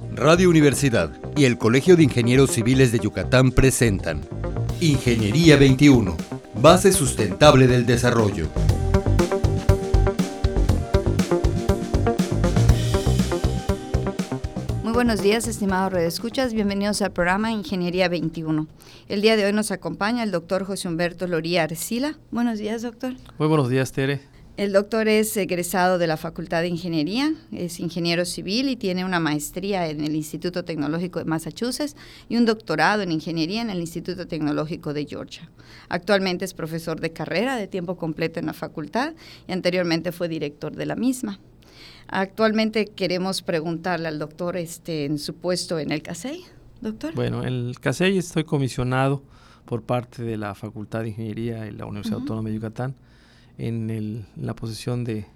Radio Universidad y el Colegio de Ingenieros Civiles de Yucatán presentan Ingeniería 21, base sustentable del desarrollo. Muy buenos días, estimados redescuchas. Bienvenidos al programa Ingeniería 21. El día de hoy nos acompaña el doctor José Humberto Loría Arcila. Buenos días, doctor. Muy buenos días, Tere. El doctor es egresado de la Facultad de Ingeniería, es ingeniero civil y tiene una maestría en el Instituto Tecnológico de Massachusetts y un doctorado en ingeniería en el Instituto Tecnológico de Georgia. Actualmente es profesor de carrera de tiempo completo en la facultad y anteriormente fue director de la misma. Actualmente queremos preguntarle al doctor este, en su puesto en el CASEI, doctor. Bueno, en el CASEI estoy comisionado por parte de la Facultad de Ingeniería de la Universidad Autónoma de Yucatán en, la posición de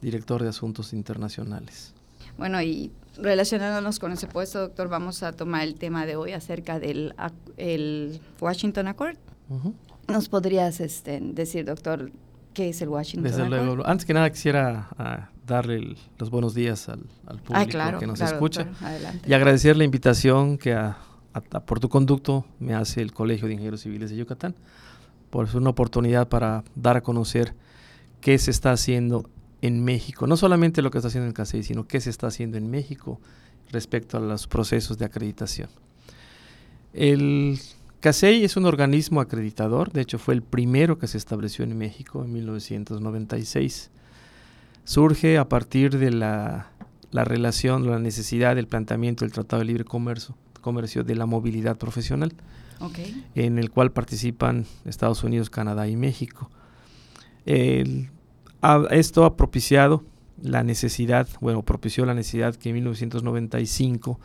director de asuntos internacionales. Bueno, y relacionándonos con ese puesto, doctor, vamos a tomar el tema de hoy acerca del el Washington Accord. ¿Nos podrías este, decir, doctor, qué es el Washington Accord? Antes que nada quisiera ah, darle los buenos días al, público que nos escucha y agradecer la invitación que por tu conducto me hace el Colegio de Ingenieros Civiles de Yucatán por una oportunidad para dar a conocer qué se está haciendo en México. No solamente lo que está haciendo en CASEI, sino qué se está haciendo en México respecto a los procesos de acreditación. El CASEI es un organismo acreditador, de hecho fue el primero que se estableció en México en 1996. Surge a partir de la, la relación, la necesidad del planteamiento del Tratado de Libre Comercio, comercio de la movilidad profesional en el cual participan Estados Unidos, Canadá y México. Esto ha propiciado la necesidad, bueno, propició la necesidad que en 1995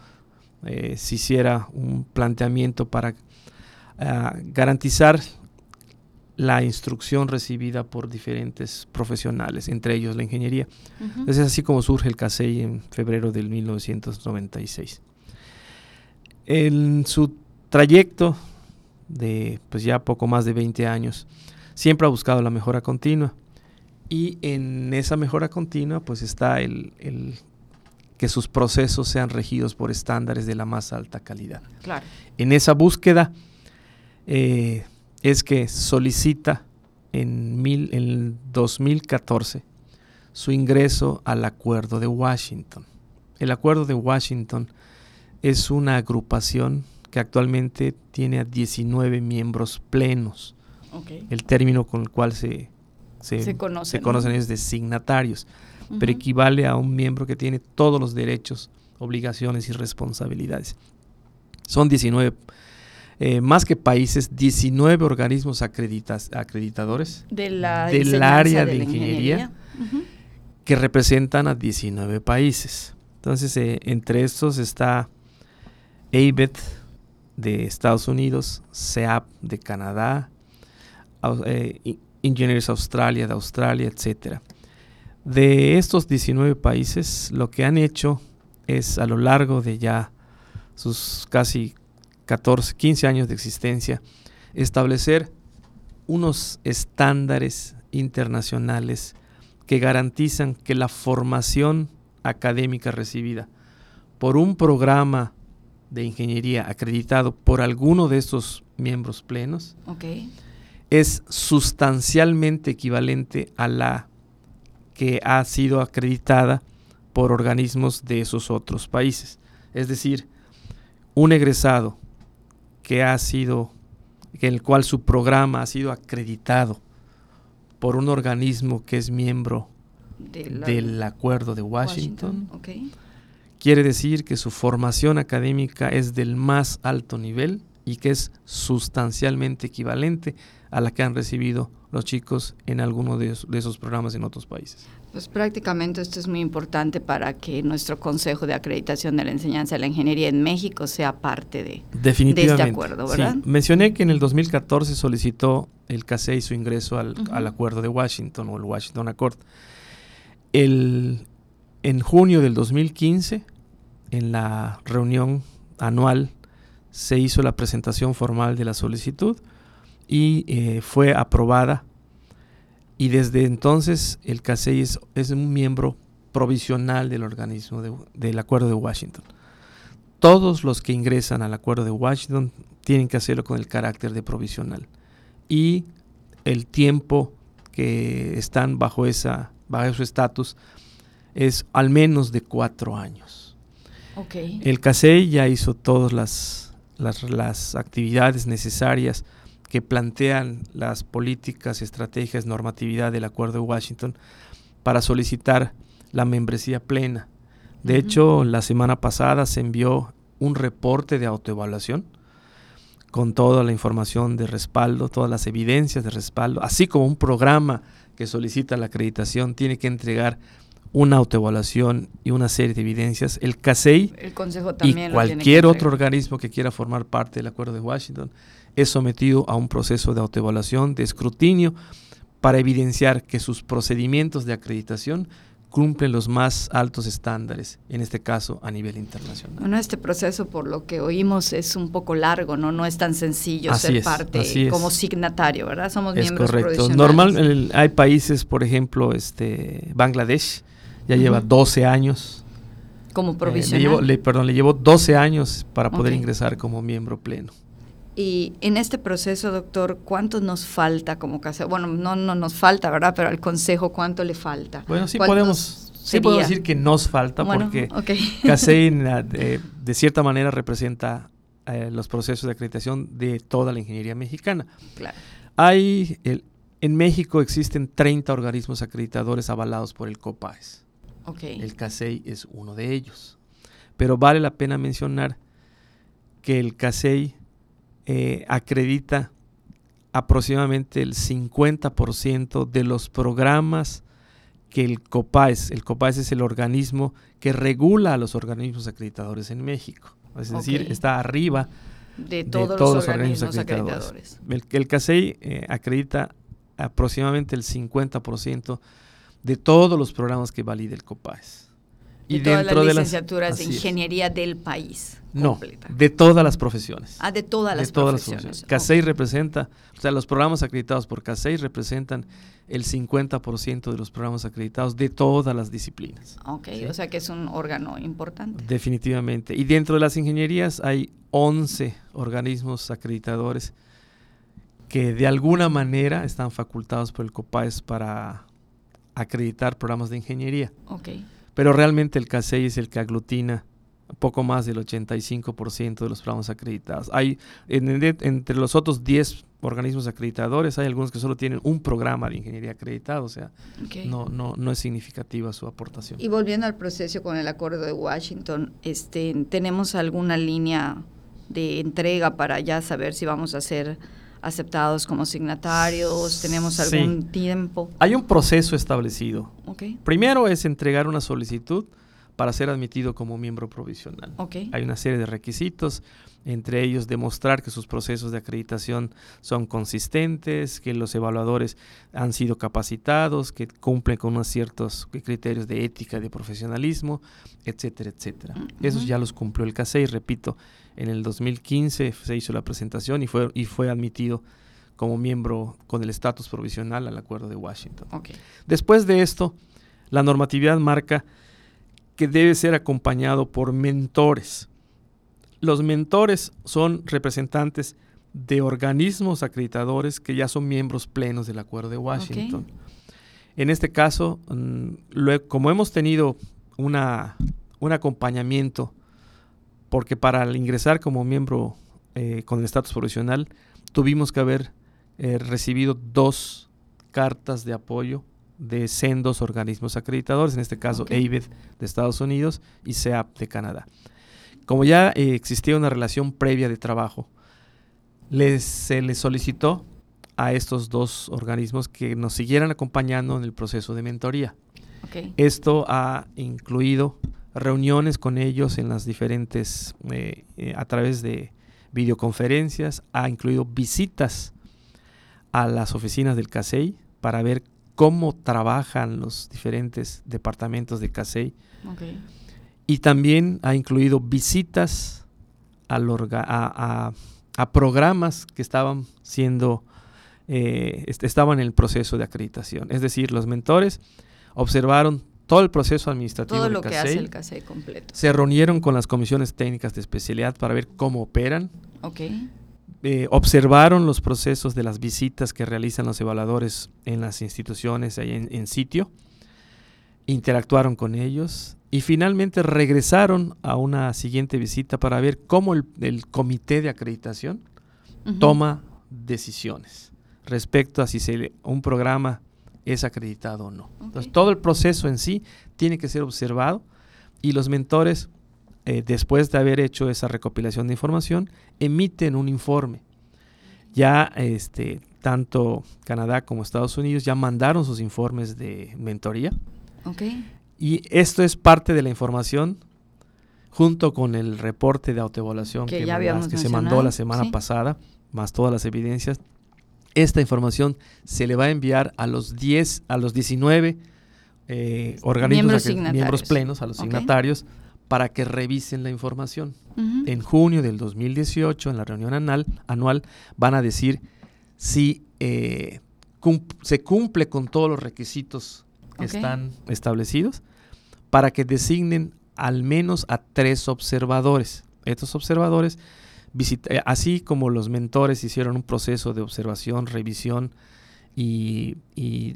eh, se hiciera un planteamiento para ah, garantizar la instrucción recibida por diferentes profesionales, entre ellos la ingeniería. Es así como surge el CASEI en febrero del 1996. En su trayecto de pues ya poco más de 20 años, siempre ha buscado la mejora continua. Y en esa mejora continua pues está el, que sus procesos sean regidos por estándares de la más alta calidad. En esa búsqueda eh, es que solicita en, mil, en 2014 su ingreso al Acuerdo de Washington. El Acuerdo de Washington es una agrupación que actualmente tiene a 19 miembros plenos. El término con el cual se, se, conocen ellos de signatarios, pero equivale a un miembro que tiene todos los derechos, obligaciones y responsabilidades. Son 19, eh, más que países, 19 organismos acreditadores del área de, ingeniería, que representan a 19 países. Entonces, eh, entre estos está ABET, de Estados Unidos, SEAP de Canadá, eh, Engineers Australia de Australia, etc. De estos 19 países, lo que han hecho es a lo largo de ya sus casi 14, 15 años de existencia, establecer unos estándares internacionales que garantizan que la formación académica recibida por un programa de ingeniería acreditado por alguno de estos miembros plenos es sustancialmente equivalente a la que ha sido acreditada por organismos de esos otros países. Es decir, un egresado que ha sido, en el cual su programa ha sido acreditado por un organismo que es miembro del acuerdo de Washington, quiere decir que su formación académica es del más alto nivel y que es sustancialmente equivalente a la que han recibido los chicos en alguno de, esos programas en otros países. Pues prácticamente esto es muy importante para que nuestro Consejo de Acreditación de la Enseñanza de la Ingeniería en México sea parte de, este acuerdo, ¿verdad? Sí. Mencioné que en el 2014 solicitó el CASEI su ingreso al, al, acuerdo de Washington o el Washington Accord. El, en junio del 2015 en la reunión anual se hizo la presentación formal de la solicitud y eh, fue aprobada y desde entonces el CASEI es, un miembro provisional del organismo del Acuerdo de Washington. todos los que ingresan al acuerdo de Washington tienen que hacerlo con el carácter de provisional. Y el tiempo que están bajo, esa, bajo ese estatus es al menos de cuatro años. El CASEI ya hizo todas las, las, actividades necesarias que plantean las políticas, estrategias, normatividad del Acuerdo de Washington para solicitar la membresía plena. De hecho, la semana pasada se envió un reporte de autoevaluación con toda la información de respaldo, todas las evidencias de respaldo, así como un programa que solicita la acreditación tiene que entregar una autoevaluación y una serie de evidencias. El CASEI y cualquier otro organismo que quiera formar parte del Acuerdo de Washington es sometido a un proceso de autoevaluación, de escrutinio, para evidenciar que sus procedimientos de acreditación cumplen los más altos estándares, en este caso a nivel internacional. Bueno, este proceso, por lo que oímos, es un poco largo, ¿no? No es tan sencillo ser parte como signatario, ¿verdad? Somos es miembros correcto. Normal, hay países, por ejemplo, este Bangladesh, ya lleva 12 años. Como eh, provisional. le perdón, le llevó 12 años para poder ingresar como miembro pleno. Y en este proceso, doctor, ¿cuánto nos falta como casa? Bueno, no, no nos falta, ¿verdad? Pero al Consejo, ¿cuánto le falta? Bueno, sí podemos, sí podemos decir que nos falta porque CASEI de, cierta manera representa eh, los procesos de acreditación de toda la ingeniería mexicana. Claro. Hay, el, en México existen 30 organismos acreditadores avalados por el COPAES. Okay. El CASEI es uno de ellos. Pero vale la pena mencionar que el CASEI eh, acredita aproximadamente el 50% de los programas que el COPAES, el COPAES es el organismo que regula a los organismos acreditadores en México. Es decir, está arriba de todos, los, organismos, acreditadores. El, CASEI eh, acredita aproximadamente el 50% de todos los programas que valida el COPAES. Y de todas las licenciaturas de, ingeniería del país. No, de todas las profesiones. Ah, de todas las profesiones. CASEI representa, o sea, los programas acreditados por CASEI representan el 50% de los programas acreditados de todas las disciplinas. Ok, o sea que es un órgano importante. Definitivamente. Y dentro de las ingenierías hay 11 organismos acreditadores que de alguna manera están facultados por el COPAES para acreditar programas de ingeniería. Okay. Pero realmente el CASEI es el que aglutina poco más del 85% de los programas acreditados. Hay entre los otros 10 organismos acreditadores, hay algunos que solo tienen un programa de ingeniería acreditado, o sea, no, no, no es significativa su aportación. Y volviendo al proceso con el acuerdo de Washington, este, ¿tenemos alguna línea de entrega para ya saber si vamos a ser aceptados como signatarios? ¿Tenemos algún tiempo? Hay un proceso establecido. Primero es entregar una solicitud para ser admitido como miembro provisional. Hay una serie de requisitos, entre ellos demostrar que sus procesos de acreditación son consistentes, que los evaluadores han sido capacitados, que cumplen con unos ciertos criterios de ética, de profesionalismo, etcétera, etcétera. Esos ya los cumplió el CASEI, repito, en el 2015 se hizo la presentación y fue, y fue admitido como miembro con el estatus provisional al Acuerdo de Washington. Después de esto, la normatividad marca que debe ser acompañado por mentores. Los mentores son representantes de organismos acreditadores que ya son miembros plenos del Acuerdo de Washington. En este caso, mm, como hemos tenido una, un acompañamiento porque para ingresar como miembro eh, con el estatus profesional tuvimos que haber eh, recibido dos cartas de apoyo de sendos organismos acreditadores, en este caso okay. de Estados Unidos y CEAP de Canadá. Como ya eh, existía una relación previa de trabajo, se les solicitó a estos dos organismos que nos siguieran acompañando en el proceso de mentoría. Esto ha incluido reuniones con ellos en las diferentes, eh, eh, a través de videoconferencias, ha incluido visitas a las oficinas del CASEI para ver cómo trabajan los diferentes departamentos de CASEI. Y también ha incluido visitas a, programas que estaban siendo, eh, estaban en el proceso de acreditación. Es decir, los mentores observaron todo el proceso administrativo todo del lo que CASEI. hace el CASEI completo. Se reunieron con las comisiones técnicas de especialidad para ver cómo operan. Ok. Eh, observaron los procesos de las visitas que realizan los evaluadores en las instituciones ahí en, en sitio. Interactuaron con ellos y finalmente regresaron a una siguiente visita para ver cómo el, el comité de acreditación toma decisiones respecto a si se un programa es acreditado o no. Entonces, todo el proceso en sí tiene que ser observado y los mentores, eh, después de haber hecho esa recopilación de información, emiten un informe. Ya este, tanto Canadá como Estados Unidos ya mandaron sus informes de mentoría Ok. y esto es parte de la información junto con el reporte de autoevaluación Que que, ya mandas- habíamos que se mandó la semana sí. pasada, más todas las evidencias. Esta información se le va a enviar a los 10, a los 19 eh, organismos, Miembros acre- miembros plenos, a los signatarios, para que revisen la información. En junio del 2018, en la reunión anual, anual van a decir si eh, cum- se cumple con todos los requisitos que están establecidos para que designen al menos a tres observadores. Estos observadores, visita- eh, así como los mentores hicieron un proceso de observación, revisión y, y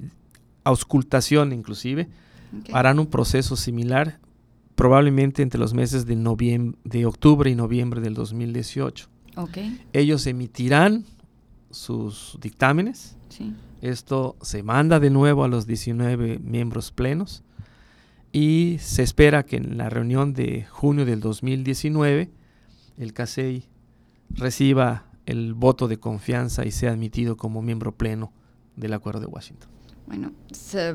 auscultación inclusive, harán un proceso similar probablemente entre los meses de, de octubre y noviembre del 2018. Ok. Ellos emitirán sus dictámenes. Sí. Esto se manda de nuevo a los 19 miembros plenos y se espera que en la reunión de junio del 2019 el CASEI reciba el voto de confianza y sea admitido como miembro pleno del Acuerdo de Washington. Bueno, se-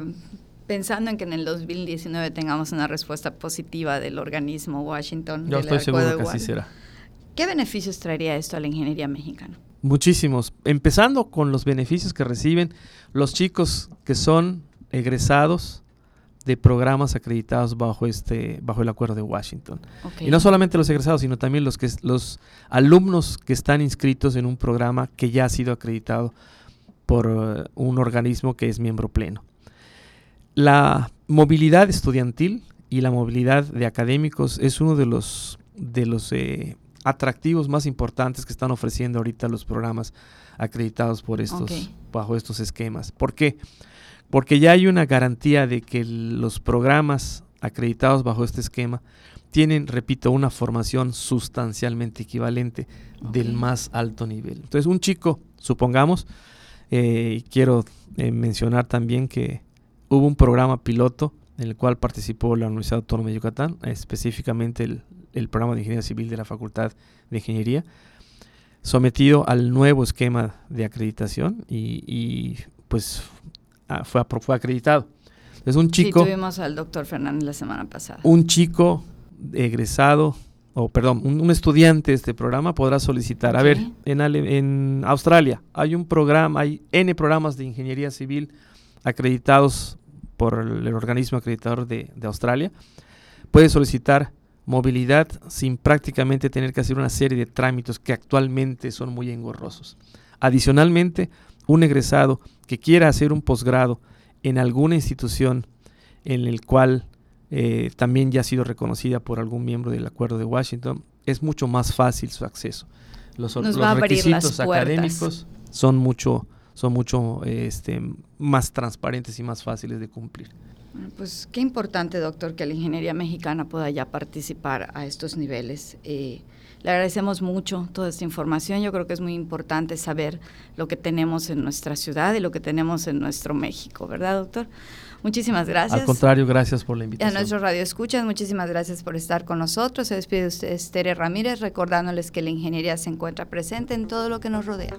pensando en que en el 2019 tengamos una respuesta positiva del organismo Washington. Yo estoy seguro que así será. ¿Qué beneficios traería esto a la ingeniería mexicana? Muchísimos. Empezando con los beneficios que reciben los chicos que son egresados de programas acreditados bajo este bajo el acuerdo de Washington. Y no solamente los egresados, sino también los que los alumnos que están inscritos en un programa que ya ha sido acreditado por eh, un organismo que es miembro pleno. La movilidad estudiantil y la movilidad de académicos es uno de los de los eh, atractivos más importantes que están ofreciendo ahorita los programas acreditados por estos bajo estos esquemas. ¿Por qué? Porque ya hay una garantía de que los programas acreditados bajo este esquema tienen, repito, una formación sustancialmente equivalente del más alto nivel. Entonces, un chico, supongamos, eh, quiero eh, mencionar también que hubo un programa piloto en el cual participó la Universidad Autónoma de Yucatán, específicamente el, el programa de Ingeniería Civil de la Facultad de Ingeniería, sometido al nuevo esquema de acreditación y, y, pues fue, apro- fue acreditado. Entonces, un chico Sí, tuvimos al doctor Fernández la semana pasada. un chico egresado, o perdón, un, un estudiante de este programa podrá solicitar. A ver, en, Ale- en Australia hay un programa, hay N programas de ingeniería civil acreditados por el, organismo acreditador de, de Australia. Puede solicitar movilidad sin prácticamente tener que hacer una serie de trámites que actualmente son muy engorrosos. Adicionalmente, un egresado que quiera hacer un posgrado en alguna institución en el cual eh, también ya ha sido reconocida por algún miembro del Acuerdo de Washington, es mucho más fácil su acceso. Los, los requisitos académicos son mucho, son mucho este, más transparentes y más fáciles de cumplir. Bueno, pues qué importante, doctor, que la ingeniería mexicana pueda ya participar a estos niveles. Eh, le agradecemos mucho toda esta información. Yo creo que es muy importante saber lo que tenemos en nuestra ciudad y lo que tenemos en nuestro México, ¿verdad, doctor? Muchísimas gracias. Al contrario, gracias por la A invitación. nuestro radio escuchas, muchísimas gracias por estar con nosotros. Se despide usted, Tere Ramírez, recordándoles que la ingeniería se encuentra presente en todo lo que nos rodea.